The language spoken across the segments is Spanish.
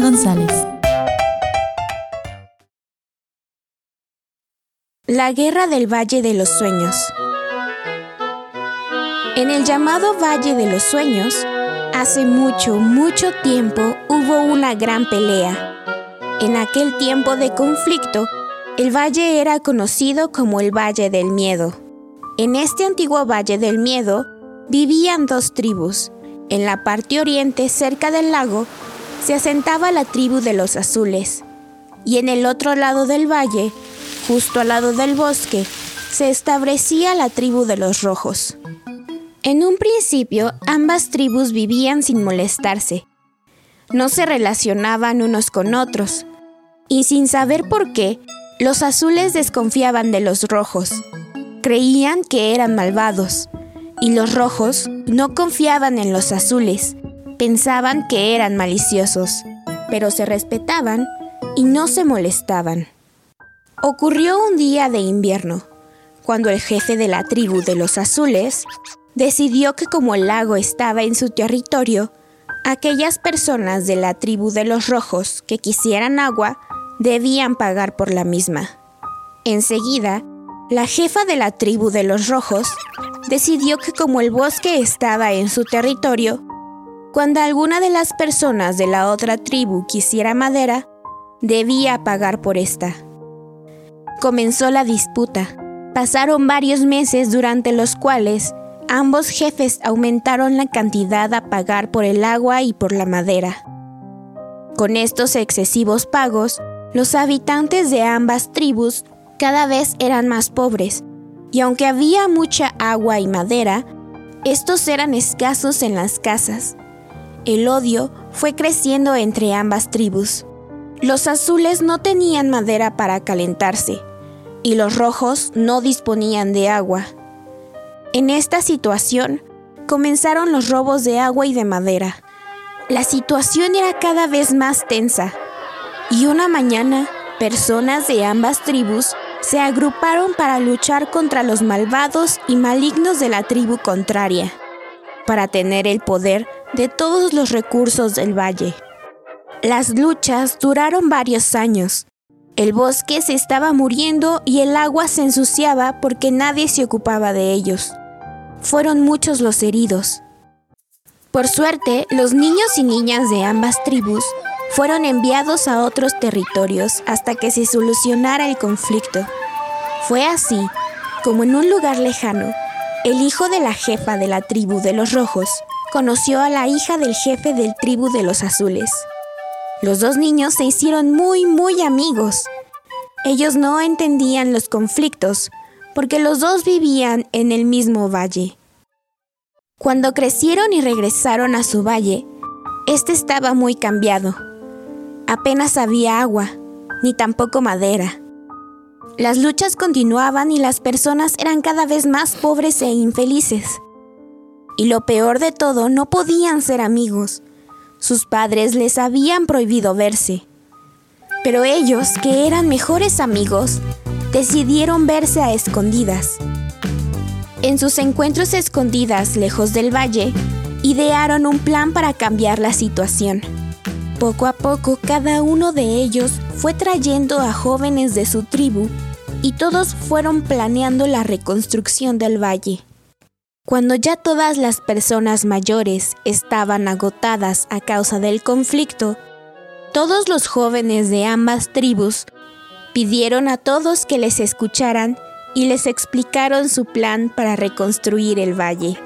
González. La Guerra del Valle de los Sueños. En el llamado Valle de los Sueños, hace mucho, mucho tiempo hubo una gran pelea. En aquel tiempo de conflicto, el valle era conocido como el Valle del Miedo. En este antiguo Valle del Miedo vivían dos tribus. En la parte oriente, cerca del lago, se asentaba la tribu de los azules, y en el otro lado del valle, justo al lado del bosque, se establecía la tribu de los rojos. En un principio, ambas tribus vivían sin molestarse. No se relacionaban unos con otros, y sin saber por qué, los azules desconfiaban de los rojos. Creían que eran malvados, y los rojos no confiaban en los azules, pensaban que eran maliciosos, pero se respetaban y no se molestaban. Ocurrió un día de invierno, cuando el jefe de la tribu de los azules decidió que como el lago estaba en su territorio, aquellas personas de la tribu de los rojos que quisieran agua debían pagar por la misma. Enseguida, la jefa de la tribu de los rojos decidió que como el bosque estaba en su territorio, cuando alguna de las personas de la otra tribu quisiera madera, debía pagar por esta. Comenzó la disputa. Pasaron varios meses durante los cuales ambos jefes aumentaron la cantidad a pagar por el agua y por la madera. Con estos excesivos pagos, los habitantes de ambas tribus cada vez eran más pobres, y aunque había mucha agua y madera, estos eran escasos en las casas el odio fue creciendo entre ambas tribus. Los azules no tenían madera para calentarse y los rojos no disponían de agua. En esta situación comenzaron los robos de agua y de madera. La situación era cada vez más tensa y una mañana personas de ambas tribus se agruparon para luchar contra los malvados y malignos de la tribu contraria, para tener el poder de todos los recursos del valle. Las luchas duraron varios años. El bosque se estaba muriendo y el agua se ensuciaba porque nadie se ocupaba de ellos. Fueron muchos los heridos. Por suerte, los niños y niñas de ambas tribus fueron enviados a otros territorios hasta que se solucionara el conflicto. Fue así como en un lugar lejano, el hijo de la jefa de la tribu de los rojos conoció a la hija del jefe del tribu de los azules. Los dos niños se hicieron muy, muy amigos. Ellos no entendían los conflictos porque los dos vivían en el mismo valle. Cuando crecieron y regresaron a su valle, este estaba muy cambiado. Apenas había agua, ni tampoco madera. Las luchas continuaban y las personas eran cada vez más pobres e infelices. Y lo peor de todo, no podían ser amigos. Sus padres les habían prohibido verse. Pero ellos, que eran mejores amigos, decidieron verse a escondidas. En sus encuentros escondidas lejos del valle, idearon un plan para cambiar la situación. Poco a poco cada uno de ellos fue trayendo a jóvenes de su tribu y todos fueron planeando la reconstrucción del valle. Cuando ya todas las personas mayores estaban agotadas a causa del conflicto, todos los jóvenes de ambas tribus pidieron a todos que les escucharan y les explicaron su plan para reconstruir el valle.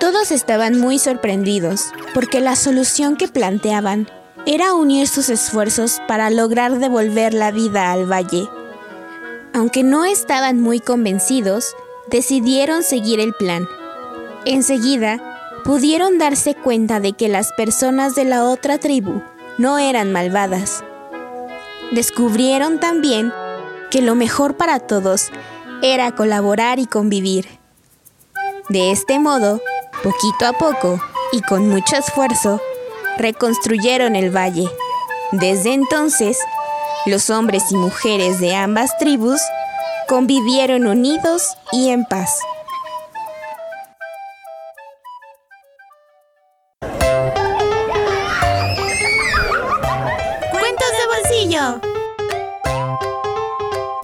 Todos estaban muy sorprendidos porque la solución que planteaban era unir sus esfuerzos para lograr devolver la vida al valle. Aunque no estaban muy convencidos, decidieron seguir el plan. Enseguida, pudieron darse cuenta de que las personas de la otra tribu no eran malvadas. Descubrieron también que lo mejor para todos era colaborar y convivir. De este modo, poquito a poco y con mucho esfuerzo, reconstruyeron el valle. Desde entonces, los hombres y mujeres de ambas tribus convivieron unidos y en paz. Cuentos de bolsillo.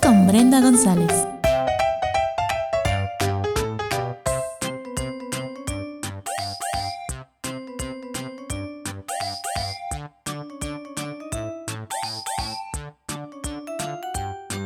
Con Brenda González.